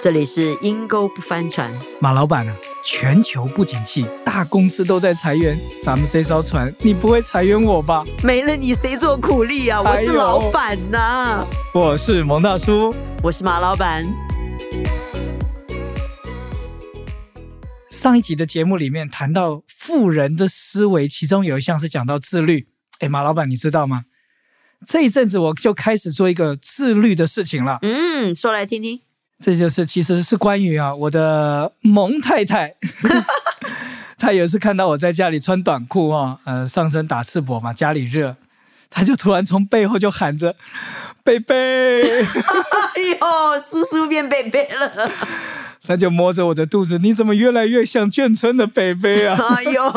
这里是阴沟不翻船，马老板啊，全球不景气，大公司都在裁员，咱们这艘船，你不会裁员我吧？没了你谁做苦力啊？我是老板呐，我是蒙大叔，我是马老板。上一集的节目里面谈到富人的思维，其中有一项是讲到自律。哎，马老板，你知道吗？这一阵子我就开始做一个自律的事情了。嗯，说来听听。这就是其实是关于啊，我的蒙太太，她有一次看到我在家里穿短裤啊，呃，上身打赤膊嘛，家里热，她就突然从背后就喊着“贝贝”，哎呦，叔叔变贝贝了，她就摸着我的肚子，你怎么越来越像眷村的贝贝啊？哎呦，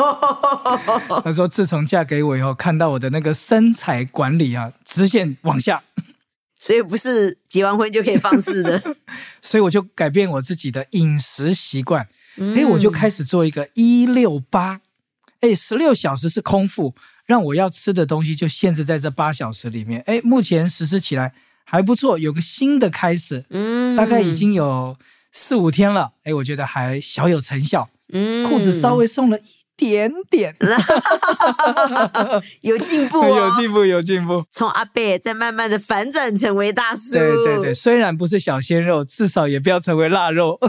她说自从嫁给我以后，看到我的那个身材管理啊，直线往下。所以不是结完婚就可以放肆的，所以我就改变我自己的饮食习惯，哎，我就开始做一个一六八，哎，十六小时是空腹，让我要吃的东西就限制在这八小时里面，哎，目前实施起来还不错，有个新的开始，嗯，大概已经有四五天了，哎，我觉得还小有成效，嗯，裤子稍微松了。点点，有进步，有进步，有进步。从阿贝再慢慢的反转成为大叔，对对对，虽然不是小鲜肉，至少也不要成为腊肉。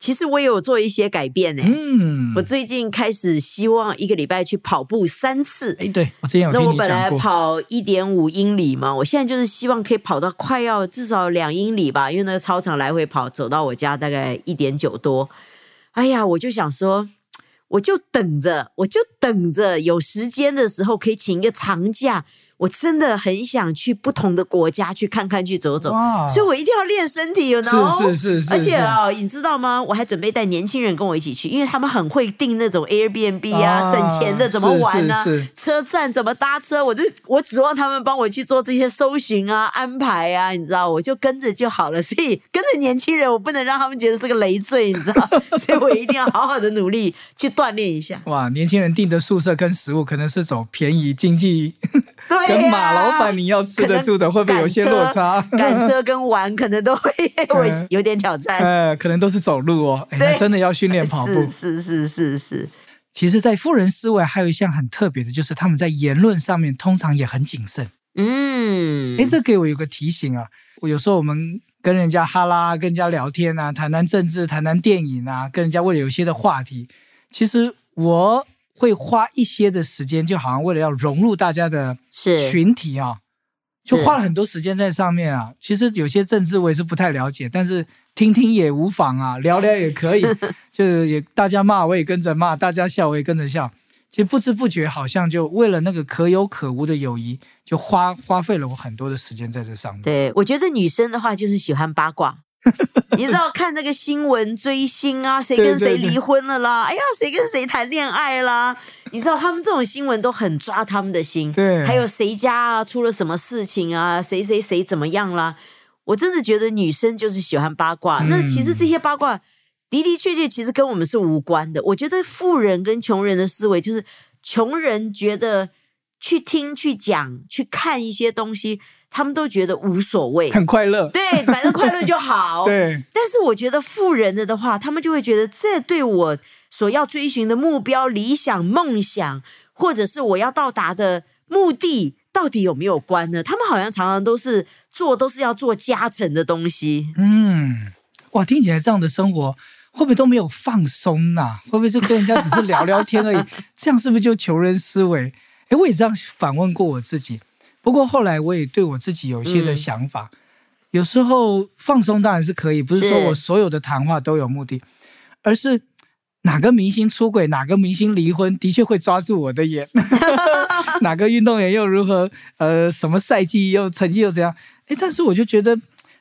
其实我也有做一些改变呢。嗯，我最近开始希望一个礼拜去跑步三次。哎，对我。那我本来跑一点五英里嘛，我现在就是希望可以跑到快要至少两英里吧，因为那个操场来回跑，走到我家大概一点九多。哎呀，我就想说。我就等着，我就等着有时间的时候可以请一个长假。我真的很想去不同的国家去看看、去走走，所以我一定要练身体，有呢。是是是是。而且哦，你知道吗？我还准备带年轻人跟我一起去，因为他们很会订那种 Airbnb 啊，省钱的怎么玩呢？车站怎么搭车？我就我指望他们帮我去做这些搜寻啊、安排啊，你知道，我就跟着就好了。所以跟着年轻人，我不能让他们觉得是个累赘，你知道，所以我一定要好好的努力去锻炼一下。哇，年轻人订的宿舍跟食物可能是走便宜经济。跟马老板你要吃得住的，会不会有些落差？赶车跟玩可能都会有点挑战。呃，可能都是走路哦。哎，真的要训练跑步。是是是是是。其实，在富人思维还有一项很特别的，就是他们在言论上面通常也很谨慎。嗯。哎，这给我有个提醒啊。我有时候我们跟人家哈拉，跟人家聊天啊，谈谈政治，谈谈电影啊，跟人家为了有一些的话题，其实我。会花一些的时间，就好像为了要融入大家的群体啊，就花了很多时间在上面啊。其实有些政治我也是不太了解，但是听听也无妨啊，聊聊也可以。就是也大家骂我也跟着骂，大家笑我也跟着笑。其实不知不觉好像就为了那个可有可无的友谊，就花花费了我很多的时间在这上面。对我觉得女生的话就是喜欢八卦。你知道看那个新闻追星啊，谁跟谁离婚了啦？哎呀，谁跟谁谈恋爱啦？你知道他们这种新闻都很抓他们的心。对，还有谁家啊出了什么事情啊？谁谁谁怎么样啦？我真的觉得女生就是喜欢八卦。那其实这些八卦的的确确其实跟我们是无关的。我觉得富人跟穷人的思维就是，穷人觉得去听、去讲、去看一些东西。他们都觉得无所谓，很快乐。对，反正快乐就好。对。但是我觉得富人的的话，他们就会觉得这对我所要追寻的目标、理想、梦想，或者是我要到达的目的，到底有没有关呢？他们好像常常都是做，都是要做加成的东西。嗯，哇，听起来这样的生活会不会都没有放松呐？会不会就跟人家只是聊聊天而已？这样是不是就穷人思维？哎，我也这样反问过我自己。不过后来我也对我自己有一些的想法，有时候放松当然是可以，不是说我所有的谈话都有目的，而是哪个明星出轨，哪个明星离婚，的确会抓住我的眼。哪个运动员又如何？呃，什么赛季又成绩又怎样？哎，但是我就觉得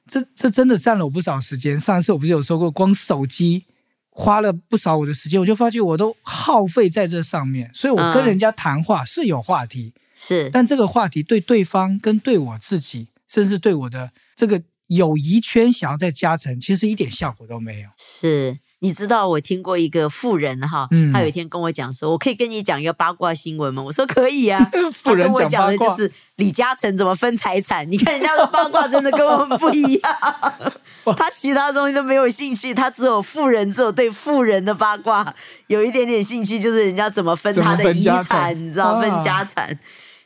这这真的占了我不少时间。上次我不是有说过，光手机花了不少我的时间，我就发觉我都耗费在这上面，所以我跟人家谈话是有话题。是，但这个话题对对方跟对我自己，甚至对我的这个友谊圈想要再加成，其实一点效果都没有。是，你知道我听过一个富人哈，嗯他有一天跟我讲说，我可以跟你讲一个八卦新闻吗？我说可以啊。富人他跟我讲的就是李嘉诚怎么分财产，你看人家的八卦真的跟我们不一样，他其他东西都没有兴趣，他只有富人，只有对富人的八卦有一点点兴趣，就是人家怎么分他的遗产，你知道啊分家产。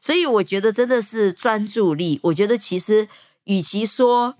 所以我觉得真的是专注力。我觉得其实与其说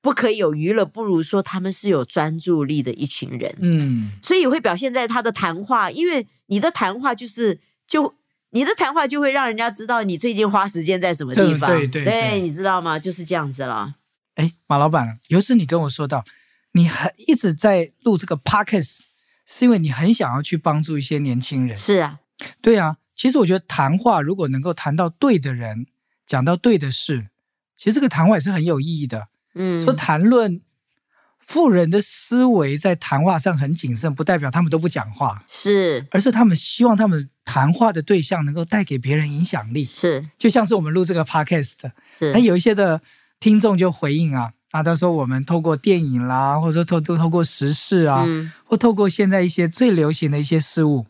不可以有娱乐，不如说他们是有专注力的一群人。嗯，所以会表现在他的谈话，因为你的谈话就是就你的谈话就会让人家知道你最近花时间在什么地方，对对对你知道吗？就是这样子了。哎，马老板，有一次你跟我说到，你很一直在录这个 podcast，是因为你很想要去帮助一些年轻人。是啊，对啊，其实我觉得谈话如果能够谈到对的人，讲到对的事，其实这个谈话也是很有意义的。嗯，说谈论富人的思维在谈话上很谨慎，不代表他们都不讲话，是。而是他们希望他们谈话的对象能够带给别人影响力。是。就像是我们录这个 podcast，是。那有一些的听众就回应啊，啊，他说我们透过电影啦，或者说透透透过时事啊，嗯。或透过现在一些最流行的一些事物，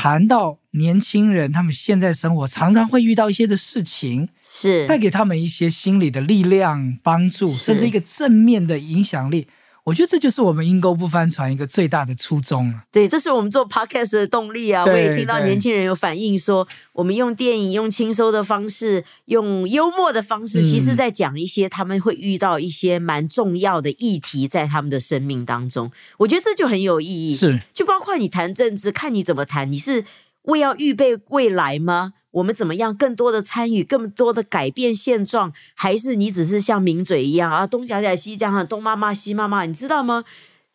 谈到年轻人他们现在生活常常会遇到一些的事情，是带给他们一些心理的力量、帮助，甚至一个正面的影响力。我觉得这就是我们阴沟不翻船一个最大的初衷啊。对，这是我们做 podcast 的动力啊！我也听到年轻人有反映说，我们用电影、用轻松的方式、用幽默的方式，嗯其实在讲一些他们会遇到一些蛮重要的议题，在他们的生命当中。我觉得这就很有意义。是，就包括你谈政治，看你怎么谈，你是为要预备未来吗？我们怎么样更多的参与，更多的改变现状，还是你只是像名嘴一样啊，东讲讲西讲讲，东骂骂西骂骂，你知道吗？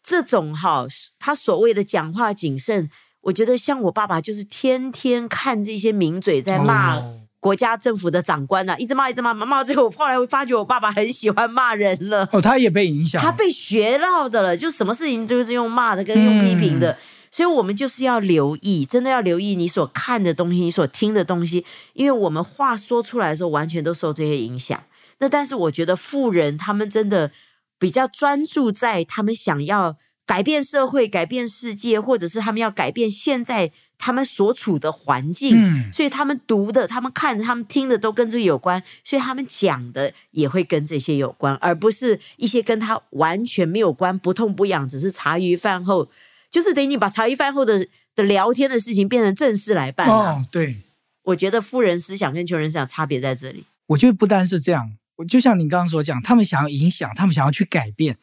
这种哈，他所谓的讲话谨慎，我觉得像我爸爸就是天天看这些名嘴在骂哦国家政府的长官呐、啊，一直骂一直骂，骂到最后，后来我发觉我爸爸很喜欢骂人了。哦，他也被影响，他被学到的了，就什么事情就是用骂的跟用批评的，所以我们就是要留意，真的要留意你所看的东西，你所听的东西，因为我们话说出来的时候，完全都受这些影响。那但是我觉得富人他们真的比较专注在他们想要改变社会、改变世界，或者是他们要改变现在他们所处的环境，嗯所以他们读的、他们看的、他们听的都跟这个有关，所以他们讲的也会跟这些有关，而不是一些跟他完全没有关、不痛不痒，只是茶余饭后，就是等于你把茶余饭后的的聊天的事情变成正事来办、啊。哦，对，我觉得富人思想跟穷人思想差别在这里。我觉得不单是这样，我就像你刚刚所讲，他们想要影响，他们想要去改变，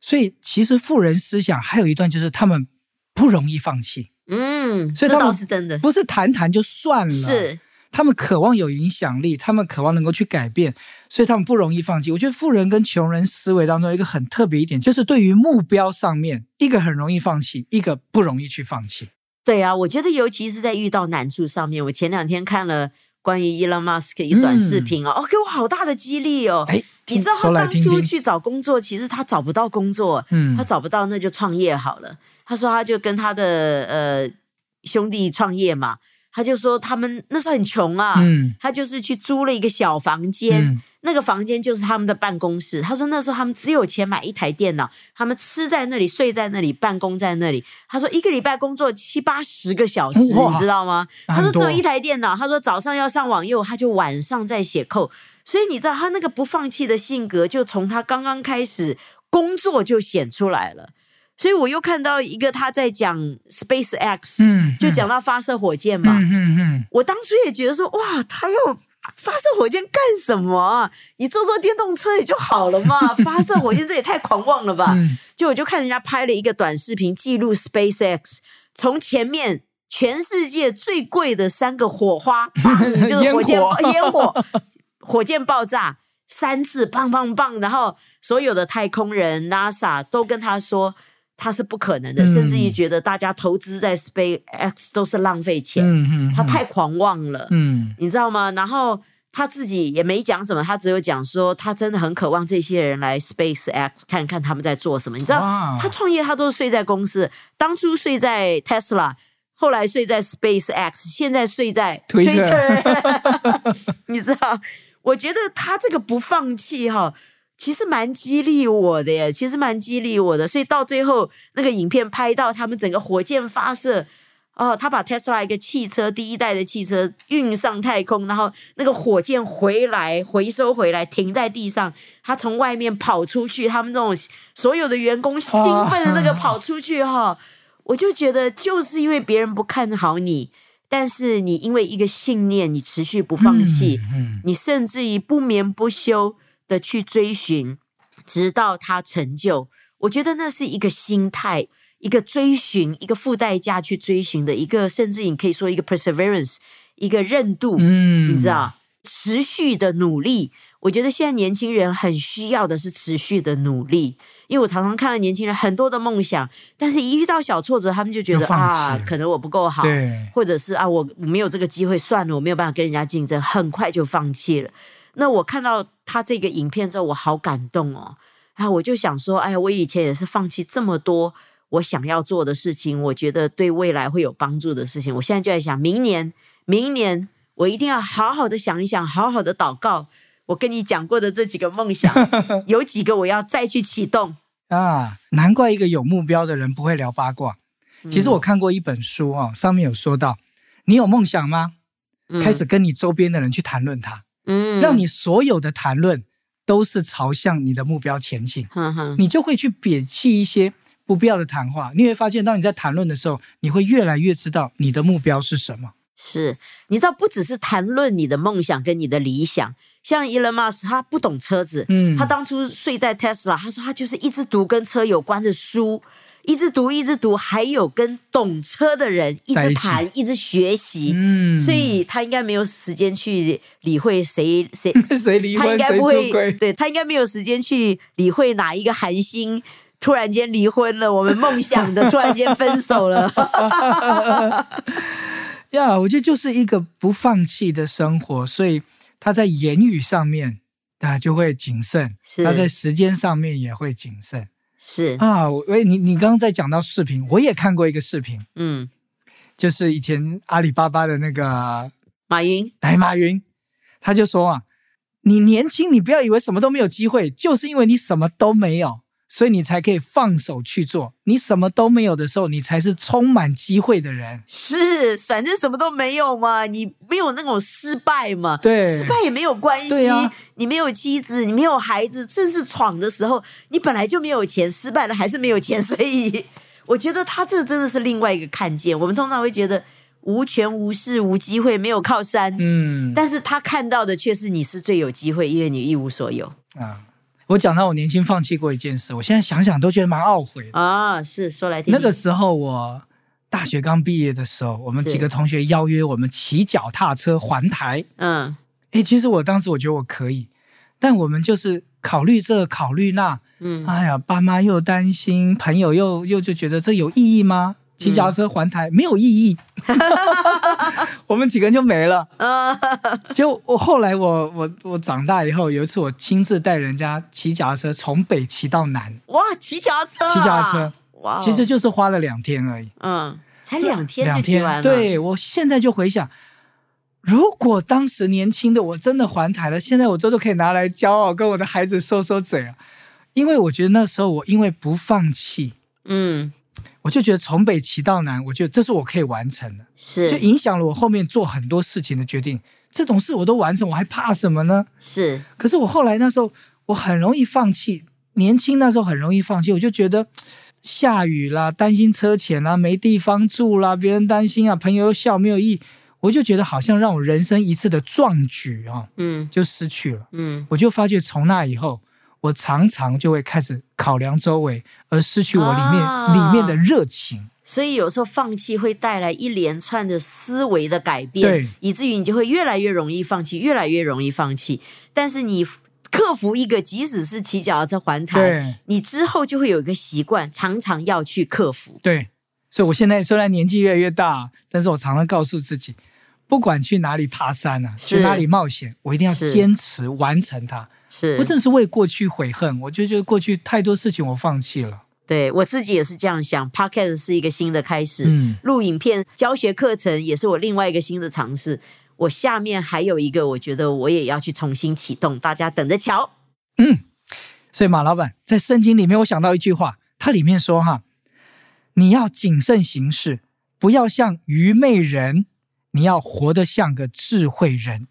所以其实富人思想还有一段就是他们不容易放弃，嗯，这所以他们倒是真的，不是谈谈就算了，是他们渴望有影响力，他们渴望能够去改变，所以他们不容易放弃。我觉得富人跟穷人思维当中一个很特别一点，就是对于目标上面，一个很容易放弃，一个不容易去放弃。对啊，我觉得尤其是在遇到难处上面，我前两天看了关于 Elon Musk 一短视频哦，哦，给我好大的激励哦。哎，你知道他当。初去找工作，其实他找不到工作，嗯他找不到那就创业好了。他说他就跟他的呃兄弟创业嘛，他就说他们那时候很穷啊，嗯他就是去租了一个小房间，嗯那个房间就是他们的办公室。他说那时候他们只有钱买一台电脑，他们吃在那里，睡在那里，办公在那里。他说一个礼拜工作七八十个小时，你知道吗？他说只有一台电脑，他说早上要上网又，他就晚上再写扣。所以你知道他那个不放弃的性格，就从他刚刚开始工作就显出来了。所以我又看到一个他在讲 SpaceX，、嗯，就讲到发射火箭嘛。嗯嗯嗯，我当初也觉得说，哇，他要发射火箭干什么啊？你坐坐电动车也就好了嘛，发射火箭这也太狂妄了吧？嗯就我就看人家拍了一个短视频，记录 SpaceX 从前面全世界最贵的三个火花，就是火箭烟火，火箭爆炸三次，棒棒棒，然后所有的太空人 NASA 都跟他说。他是不可能的，嗯甚至于觉得大家投资在 SpaceX 都是浪费钱。嗯嗯，他太狂妄了，嗯你知道吗？然后他自己也没讲什么，他只有讲说他真的很渴望这些人来 SpaceX 看看他们在做什么。你知道，他创业他都是睡在公司，当初睡在 Tesla，后来睡在 SpaceX，现在睡在 Twitter Twitter 你知道？我觉得他这个不放弃哈。其实蛮激励我的耶，其实蛮激励我的。所以到最后那个影片拍到他们整个火箭发射，哦，他把 Tesla 一个汽车第一代的汽车运上太空，然后那个火箭回来回收回来停在地上，他从外面跑出去，他们那种所有的员工兴奋的那个跑出去哈，我就觉得就是因为别人不看好你。但是你因为一个信念，你持续不放弃，你甚至于不眠不休的去追寻，直到他成就。我觉得那是一个心态，一个追寻，一个付代价去追寻的一个，甚至你可以说一个 perseverance，一个韧度。嗯，你知道，持续的努力。我觉得现在年轻人很需要的是持续的努力。因为我常常看到年轻人很多的梦想，但是一遇到小挫折，他们就觉得啊，可能我不够好，或者是啊，我没有这个机会，算了，我没有办法跟人家竞争，很快就放弃了。那我看到他这个影片之后，我好感动哦，啊，我就想说，哎呀，我以前也是放弃这么多我想要做的事情，我觉得对未来会有帮助的事情，我现在就在想，明年，明年我一定要好好的想一想，好好的祷告。我跟你讲过的这几个梦想，有几个我要再去启动。啊，难怪一个有目标的人不会聊八卦。其实我看过一本书哦，上面有说到，你有梦想吗？开始跟你周边的人去谈论它，嗯，让你所有的谈论都是朝向你的目标前进，你就会去摒弃一些不必要的谈话。你会发现，当你在谈论的时候，你会越来越知道你的目标是什么。是，你知道，不只是谈论你的梦想跟你的理想。像 Elon Musk，他不懂车子，嗯，他当初睡在 Tesla，他说他就是一直读跟车有关的书，一直读一直读，还有跟懂车的人一直谈，一直学习，嗯，所以他应该没有时间去理会谁谁 谁离婚，他应该不会，对他应该没有时间去理会哪一个韩星突然间离婚了，我们梦想的突然间分手了，呀，我觉得就是一个不放弃的生活，所以。他在言语上面啊就会谨慎，他在时间上面也会谨慎。是啊，喂，你你刚刚在讲到视频，我也看过一个视频，嗯，就是以前阿里巴巴的那个马云，哎，马云，他就说啊，你年轻，你不要以为什么都没有机会，就是因为你什么都没有。所以你才可以放手去做。你什么都没有的时候，你才是充满机会的人。是，反正什么都没有嘛，你没有那种失败嘛。对，失败也没有关系。你没有妻子，你没有孩子，正是闯的时候，你本来就没有钱，失败了还是没有钱。所以，我觉得他这真的是另外一个看见。我们通常会觉得无权无势无机会，没有靠山。嗯，但是他看到的却是你是最有机会，因为你一无所有啊。我讲到我年轻放弃过一件事，我现在想想都觉得蛮懊悔啊。是说来听。那个时候我大学刚毕业的时候，我们几个同学邀约我们骑脚踏车环台。嗯，哎，其实我当时我觉得我可以，但我们就是考虑这考虑那。嗯，哎呀，爸妈又担心，朋友又又就觉得这有意义吗？骑脚踏车环台没有意义，我们几个人就没了。就我后来我我我长大以后，有一次我亲自带人家骑脚踏车从北骑到南。哇，骑脚踏车，骑脚踏车，哇，其实就是花了两天而已。嗯，才两天就骑完了。对我现在就回想，如果当时年轻的我真的环台了，现在我这都可以拿来骄傲，跟我的孩子说说嘴啊。因为我觉得那时候我因为不放弃，嗯。我就觉得从北骑到南，我觉得这是我可以完成的，是就影响了我后面做很多事情的决定。这种事我都完成，我还怕什么呢？是。可是我后来那时候，我很容易放弃。年轻那时候很容易放弃，我就觉得下雨啦，担心车钱啦，没地方住啦，别人担心啊，朋友又笑没有意，我就觉得好像让我人生一次的壮举啊，嗯，就失去了。嗯，我就发觉从那以后。我常常就会开始考量周围，而失去我里面里面的热情。所以有时候放弃会带来一连串的思维的改变，以至于你就会越来越容易放弃，越来越容易放弃。但是你克服一个，即使是骑脚踏车环台，你之后就会有一个习惯，常常要去克服。对，所以我现在虽然年纪越来越大，但是我常常告诉自己，不管去哪里爬山啊，去哪里冒险，我一定要坚持完成它。是，我真的是为过去悔恨。我就觉得过去太多事情我放弃了。对我自己也是这样想。Podcast 是一个新的开始，嗯，录影片教学课程也是我另外一个新的尝试。我下面还有一个，我觉得我也要去重新启动，大家等着瞧。嗯，所以马老板在圣经里面，我想到一句话，它里面说哈，你要谨慎行事，不要像愚昧人，你要活得像个智慧人。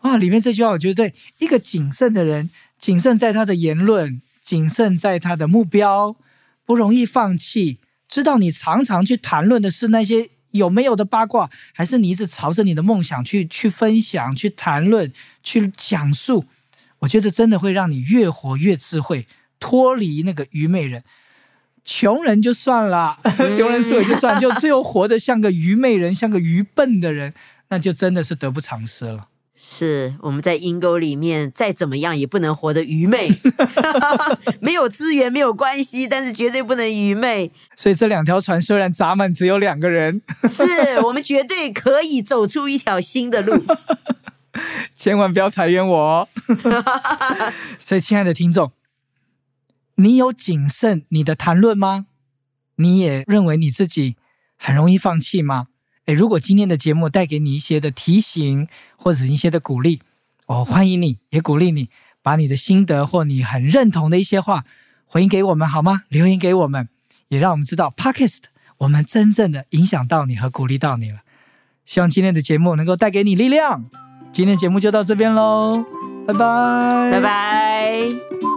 啊，里面这句话我觉得对，一个谨慎的人，谨慎在他的言论，谨慎在他的目标，不容易放弃。知道你常常去谈论的是那些有没有的八卦，还是你一直朝着你的梦想去去分享、去谈论、去讲述？我觉得真的会让你越活越智慧，脱离那个愚昧人。穷人就算了，穷人思维就算，就只有活得像个愚昧人、像个愚笨的人，那就真的是得不偿失了。是我们在阴沟里面再怎么样也不能活得愚昧，没有资源没有关系，但是绝对不能愚昧。所以这两条船虽然闸门只有两个人，是我们绝对可以走出一条新的路。千万不要裁员我哦。所以，亲爱的听众，你有谨慎你的谈论吗？你也认为你自己很容易放弃吗？诶，如果今天的节目带给你一些的提醒，或者一些的鼓励，我欢迎你，也鼓励你把你的心得或你很认同的一些话回应给我们，好吗？留言给我们，也让我们知道 Podcast 我们真正的影响到你和鼓励到你了。希望今天的节目能够带给你力量。今天节目就到这边喽，拜拜，拜拜。